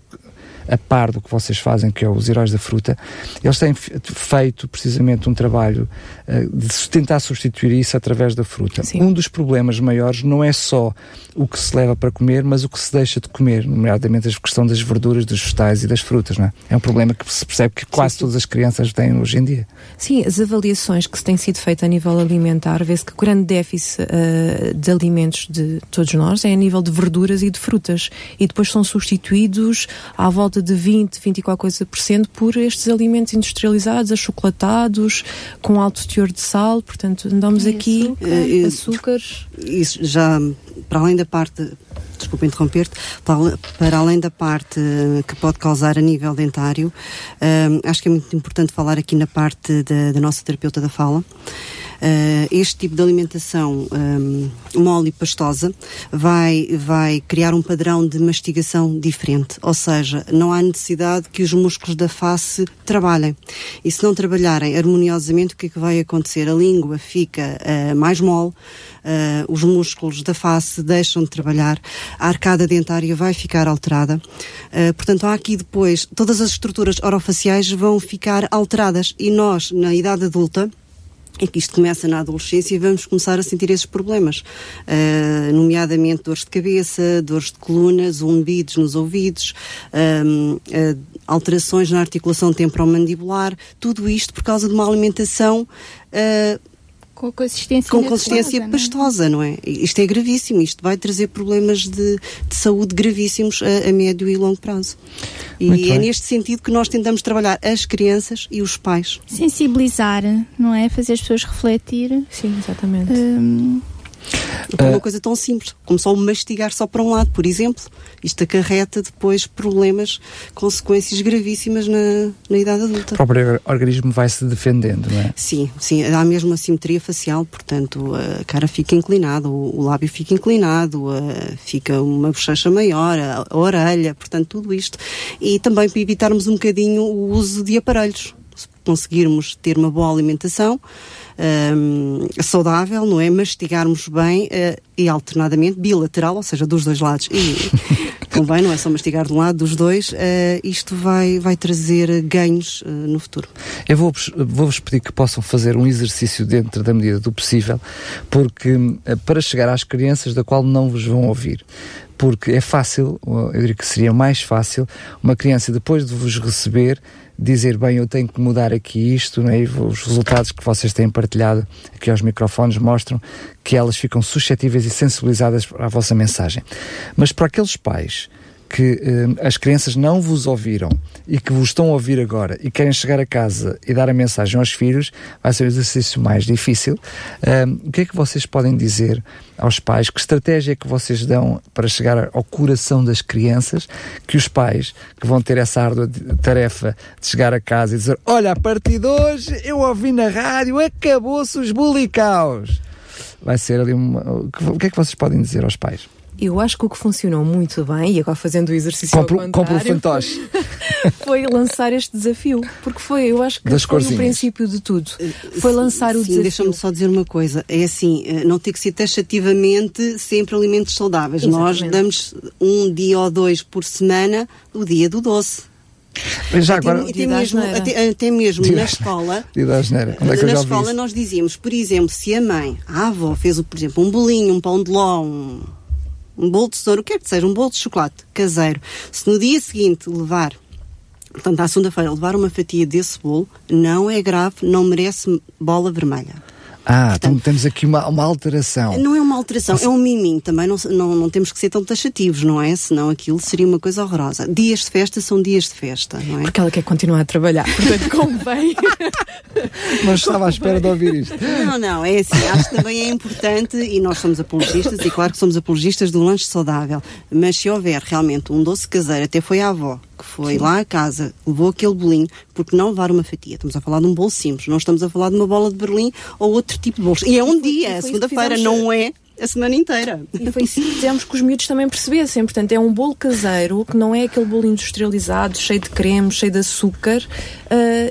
a par do que vocês fazem, que é os Heróis da Fruta, eles têm feito precisamente um trabalho uh, de tentar substituir isso através da fruta. Sim. Um dos problemas maiores não é só o que se leva para comer, mas o que se deixa de comer, nomeadamente a questão das verduras, dos vegetais e das frutas, não é? É um problema que se percebe que quase sim, todas as crianças têm hoje em dia. Sim, as avaliações que se têm sido feitas a nível alimentar, vê-se que o grande déficit uh, de alimentos de todos nós é a nível de verduras e de frutas. E depois são substituídos à volta de 20, 20 e qualquer coisa por cento por estes alimentos industrializados, achocolatados, com alto teor de sal. Portanto, andamos e aqui açúcar. Uh, açúcares. Isso já, para além da parte, desculpa interromper-te, para, além da parte que pode causar a nível dentário, um, acho que é muito importante falar aqui na parte da, da nossa terapeuta da fala. Uh, este tipo de alimentação um, mole e pastosa vai, vai criar um padrão de mastigação diferente, ou seja, não há necessidade que os músculos da face trabalhem. E se não trabalharem harmoniosamente, o que é que vai acontecer? A língua fica uh, mais mole, uh, os músculos da face deixam de trabalhar, a arcada dentária vai ficar alterada. Uh, portanto, há aqui depois, todas as estruturas orofaciais vão ficar alteradas. E nós, na idade adulta, é que isto começa na adolescência e vamos começar a sentir esses problemas, uh, nomeadamente dores de cabeça, dores de coluna, zumbidos nos ouvidos, uh, alterações na articulação temporomandibular, tudo isto por causa de uma alimentação com consistência, com consistência é? pastosa, não é? Isto é gravíssimo, isto vai trazer problemas de, de saúde gravíssimos a, a, médio e longo prazo. E Muito é bem. neste sentido que nós tentamos trabalhar as crianças e os pais. Sensibilizar, não é? Fazer as pessoas refletir. Sim, exatamente. Um, é uma coisa tão simples como só mastigar só para um lado, por exemplo. Isto acarreta depois problemas, consequências gravíssimas na, na idade adulta. O próprio organismo vai se defendendo, não é? Sim, sim. Há mesmo assimetria facial, portanto, a cara fica inclinada, o, o lábio fica inclinado, a, fica uma bochecha maior, a, a orelha, portanto, tudo isto. E também para evitarmos um bocadinho o uso de aparelhos. Se conseguirmos ter uma boa alimentação, um, saudável, não é? Mastigarmos bem uh, e alternadamente, bilateral, ou seja, dos dois lados. E convém, não é só mastigar de um lado, dos dois, uh, isto vai, vai trazer ganhos uh, no futuro. Eu vou-vos vou pedir que possam fazer um exercício dentro da medida do possível, porque para chegar às crianças da qual não vos vão ouvir porque é fácil, eu diria que seria mais fácil, uma criança depois de vos receber dizer, bem, eu tenho que mudar aqui isto, né? os resultados que vocês têm partilhado aqui aos microfones mostram que elas ficam suscetíveis e sensibilizadas à vossa mensagem. Mas para aqueles pais que eh, as crianças não vos ouviram e que vos estão a ouvir agora e querem chegar a casa e dar a mensagem aos filhos, vai ser o exercício mais difícil. o que é que vocês podem dizer aos pais? Que estratégia é que vocês dão para chegar ao coração das crianças? Que os pais que vão ter essa árdua tarefa de chegar a casa e dizer: Olha, a partir de hoje eu ouvi na rádio, acabou-se os bulicaus. Vai ser ali uma. O que é que vocês podem dizer aos pais? Eu acho que o que funcionou muito bem, e agora fazendo o exercício compro, ao compro o fantoche. foi lançar este desafio, porque foi, eu acho que das foi corzinhas. o princípio de tudo. Foi lançar sim, o desafio. Deixa-me só dizer uma coisa, é assim, eh, não tem que ser taxativamente sempre alimentos saudáveis. Exatamente. Nós damos um dia ou dois por semana o dia do doce Mas já até, agora. até mesmo, até, até mesmo na escola. É que eu na escola nós dizíamos, por exemplo, se a mãe, a avó, fez, por exemplo, um bolinho, um pão de ló, um, um bolo de cenoura, o que quer que seja, um bolo de chocolate caseiro, se no dia seguinte levar, portanto, à segunda-feira, levar uma fatia desse bolo, não é grave, não merece bola vermelha. Ah, então temos aqui uma, uma alteração. Não é uma alteração, é um miminho. Também não, não, não temos que ser tão taxativos, não é? Senão aquilo seria uma coisa horrorosa. Dias de festa são dias de festa, não é? Porque ela quer continuar a trabalhar, portanto convém. Não estava à espera de ouvir isto. Não, não, é assim, acho que também é importante e nós somos apologistas e claro que somos apologistas do lanche saudável, mas se houver realmente um doce caseiro, até foi a avó que foi lá à casa, levou aquele bolinho, porque não levar uma fatia? Estamos a falar de um bolo simples, não estamos a falar de uma bola de Berlim ou outro tipo de bolos. E é um dia, segunda-feira, não é a semana inteira. E foi isso que fizemos que os miúdos também percebessem. Portanto, é um bolo caseiro, que não é aquele bolo industrializado, cheio de creme, cheio de açúcar.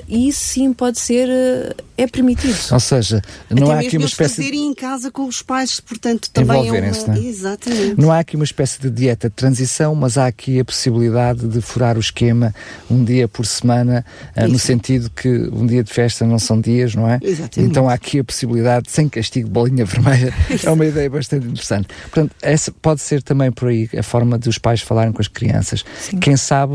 E isso sim pode ser. ah, é permitido. Ou seja, não Até há aqui uma eles espécie. fazerem em casa com os pais, portanto, também é uma... não é? Exatamente. Não há aqui uma espécie de dieta de transição, mas há aqui a possibilidade de furar o esquema um dia por semana, ah, no sentido que um dia de festa não são dias, não é? Exatamente. Então há aqui a possibilidade, sem castigo, bolinha vermelha, é uma ideia bastante interessante. Portanto, essa pode ser também por aí a forma de os pais falarem com as crianças. Sim. Quem sabe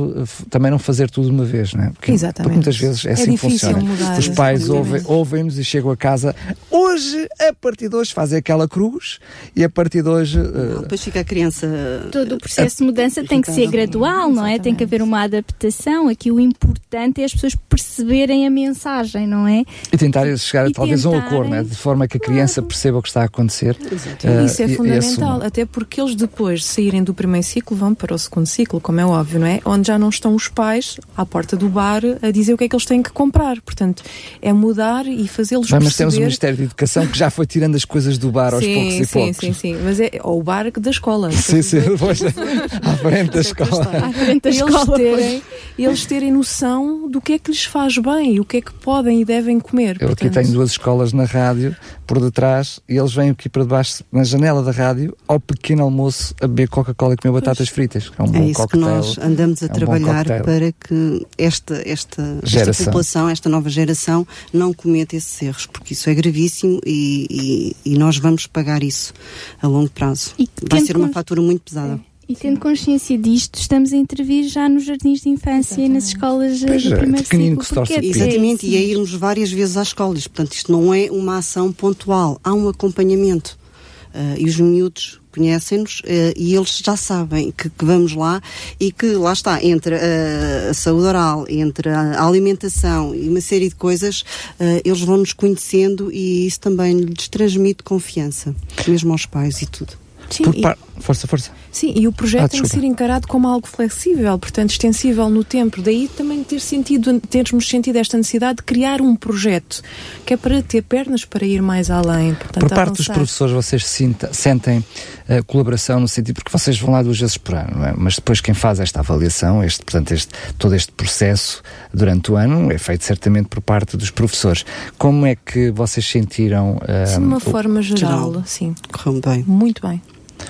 também não fazer tudo de uma vez, não é? Porque, Exatamente. porque muitas vezes é É assim que difícil funciona. mudar, Os pais exatamente. ouvem- ouvem-nos e chegam a casa. Hoje, a partir de hoje, fazem aquela cruz e a partir de hoje. eh, Depois fica a criança... Todo o processo de mudança tem que ser gradual, não é? Tem que haver uma adaptação. Aqui o importante é as pessoas perceberem a mensagem, não é? E tentar chegar E talvez a um tentarem- acordo, né? de forma que a criança perceba o que está a acontecer. Exatamente. eh, Isso é e- e fundamental, assuma. até porque eles depois de saírem do primeiro ciclo vão para o segundo ciclo, como é óbvio, não é? Onde já não estão os pais à porta do bar a dizer o que é que eles têm que comprar. Portanto, é mudar e fazê-los Bem, mas perceber... temos o Ministério da Educação que já foi tirando as coisas do bar aos sim, poucos e sim, poucos. sim, sim, mas é ou o bar da escola. Sim, sim, depois, à frente da escola. À frente da eles escola. terem, eles terem noção do que é que lhes faz bem e o que é que podem e devem comer. Eu aqui Portanto, tenho duas escolas na rádio, por detrás, e eles vêm aqui para debaixo, na janela da rádio, ao pequeno almoço, a beber Coca-Cola e comer batatas fritas. É um bom É isso que nós andamos a É um trabalhar para que esta, esta, esta Geração. população, esta nova geração, não cometa esses erros, porque isso é gravíssimo e, e- e nós vamos pagar isso a longo prazo. E Vai ser uma cons- fatura muito pesada. E tendo consciência disto, estamos a intervir já nos jardins de infância e nas escolas Pois do é, primeiro ciclo. que se torce porque a é. Exatamente, e é isso. irmos várias vezes às escolas. Portanto, isto não é uma ação pontual, há um acompanhamento. Ah, e os miúdos conhecem-nos ah, e eles já sabem que, que vamos lá e que lá está, entre ah, a saúde oral, entre a alimentação e uma série de coisas, ah, eles vão nos conhecendo e isso também lhes transmite confiança, mesmo aos pais e tudo. sim, Por e- par- Força, força. Sim, e o projeto Ah, tem que ser encarado como algo flexível, portanto extensível no tempo. Daí também ter sentido, termos sentido esta necessidade de criar um projeto que é para ter pernas para ir mais além. Portanto, Por parte dos professores, vocês sinta- sentem eh, colaboração no sentido, porque vocês vão lá duas vezes por ano, não é? Mas depois quem faz esta avaliação, este, portanto, este, todo este processo durante o ano é feito certamente por parte dos professores. Como é que vocês sentiram? Sim, de uma o- forma geral, geral. sim, Correu bem. muito bem.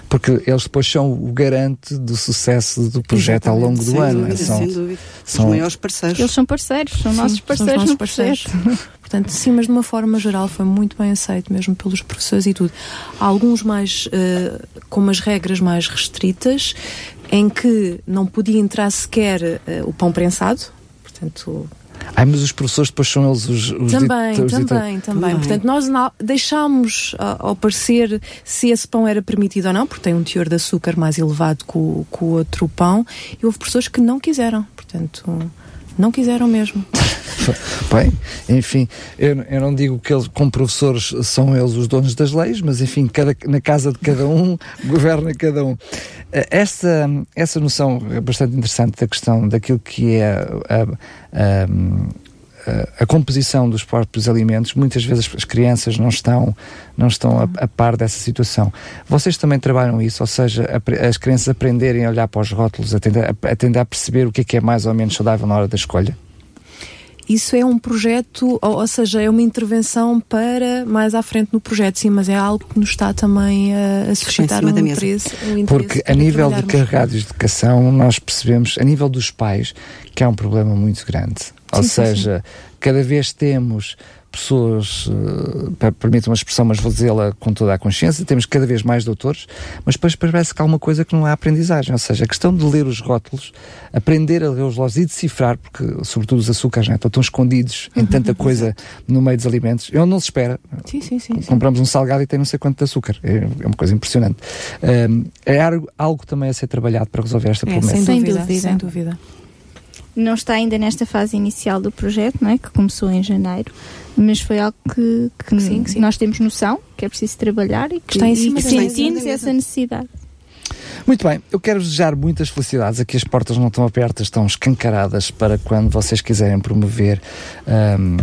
Porque eles depois são o garante do sucesso do projeto ao longo do sem ano. dúvida, é? São- sem dúvida. são- Os maiores parceiros. Eles são parceiros, são Sim, nossos são os parceiros nossos no parceiros. Portanto, sim, mas de uma forma geral foi muito bem aceito, mesmo pelos professores e tudo. Há alguns mais, eh, com umas regras mais restritas, em que não podia entrar sequer eh, o pão prensado, portanto, Ai, mas os professores depois são eles os, os também, dita- os também, também, Também. Portanto, nós deixámos ao parecer se esse pão era permitido ou não, porque tem um teor de açúcar mais elevado que o, que o outro pão, e houve pessoas que não quiseram, portanto, não quiseram mesmo. Bem, enfim, eu, eu não digo que eles, como professores, são eles os donos das leis, mas enfim, cada, na casa de cada um, governa cada um. Eh, Essa, essa noção é bastante interessante da questão daquilo que é a, a- a- a composição dos próprios alimentos, muitas vezes as crianças não estão, não estão a, a par dessa situação. Vocês também trabalham isso, ou seja, apre- as crianças aprenderem a olhar para os rótulos, a tentar a, a tentar perceber o que é que é mais ou menos saudável na hora da escolha? Isso é um projeto, ou, ou, seja, é uma intervenção para mais à frente no projeto, sim, mas é algo que nos está também a, a suscitar um interesse, um interesse. Porque a nível de carregados de educação, nós percebemos, a nível dos pais, que há um problema muito grande. Ou sim, seja, sim, sim. Cada vez temos pessoas, uh, permite uma expressão, mas vou dizê-la com toda a consciência, temos cada vez mais doutores, mas depois parece que há uma coisa que não há aprendizagem, ou seja, a questão de ler os rótulos, aprender a ler os rótulos e decifrar, porque sobretudo os açúcares né, estão tão escondidos em tanta coisa no meio dos alimentos, eu não se espera. Sim, sim, sim, Compramos um salgado e tem não sei quanto de açúcar, é, é uma coisa impressionante. Um, é algo também a ser trabalhado para resolver esta é, problemática. Sem dúvida, sem dúvida não está ainda nesta fase inicial do projeto, não é? que começou em janeiro, mas foi algo que, que sim, sim. nós temos noção que é preciso trabalhar e que, está em cima e que sentimos essa necessidade. Muito bem, eu quero desejar muitas felicidades. Aqui as portas não estão abertas, estão escancaradas para quando vocês quiserem promover um,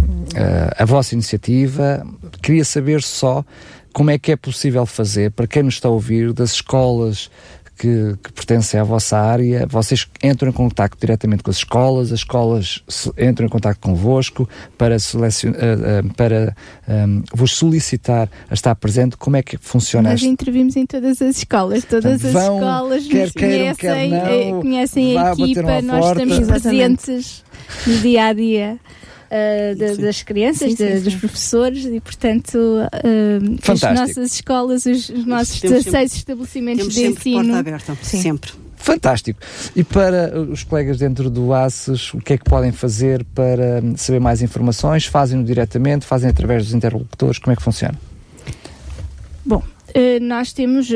a, a vossa iniciativa. Queria saber só como é que é possível fazer, para quem nos está a ouvir, das escolas que, que, pertencem à vossa área, vocês entram em contato diretamente com as escolas, as escolas entram em contato convosco para, selecion, uh, uh, para um, vos solicitar a estar presente. Como é que funciona Nós intervimos em todas as escolas, todas as vão, escolas quer nos queiram, conhecem, quer não, conhecem a equipa, nós estamos presentes no dia a dia uh, de, das crianças, sim, de, sim, dos professores e, portanto, uh, as nossas escolas, os, os nossos 16 estabelecimentos de ensino. Porta aberta, sempre. Fantástico. E para os colegas dentro do ACES, o que é que podem fazer para saber mais informações? Fazem-no diretamente? Fazem através dos interlocutores? Como é que funciona? Bom, eh, nós temos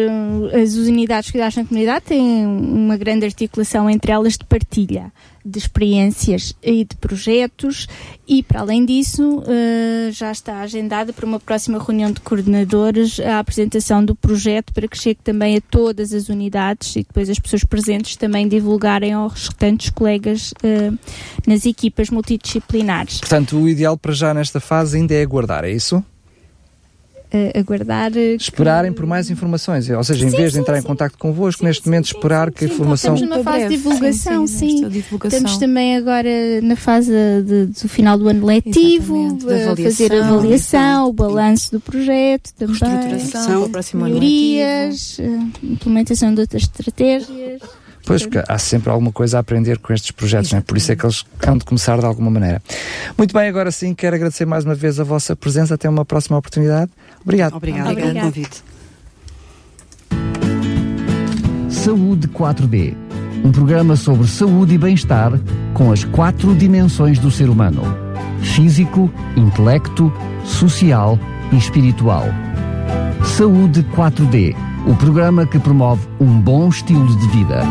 as unidades de cuidados na comunidade têm uma grande articulação entre elas de partilha de experiências e de projetos e, para além disso, uh, já está agendada para uma próxima reunião de coordenadores a apresentação do projeto para que chegue também a todas as unidades e depois as pessoas presentes também divulgarem aos restantes colegas uh, nas equipas multidisciplinares. Portanto, o ideal para já nesta fase ainda é aguardar, é isso? Uh, aguardar. Esperarem que... por mais informações, ou seja, em sim, vez de entrar sim. em contato convosco, neste momento esperar que a informação. Estamos numa fase de divulgação, sim. divulgação. Estamos também agora na fase de, do final do ano letivo, a fazer a avaliação, o balanço do projeto, também, melhorias, eh, implementação de outras estratégias. Pois, há sempre alguma coisa a aprender com estes projetos, não é? por isso é que eles hão de começar de alguma maneira. Muito bem, agora sim, quero agradecer mais uma vez a vossa presença. Até uma próxima oportunidade. Obrigado. Obrigado pelo convite. Saúde 4D um programa sobre saúde e bem-estar com as quatro dimensões do ser humano: físico, intelecto, social e espiritual. Saúde 4D o programa que promove um bom estilo de vida.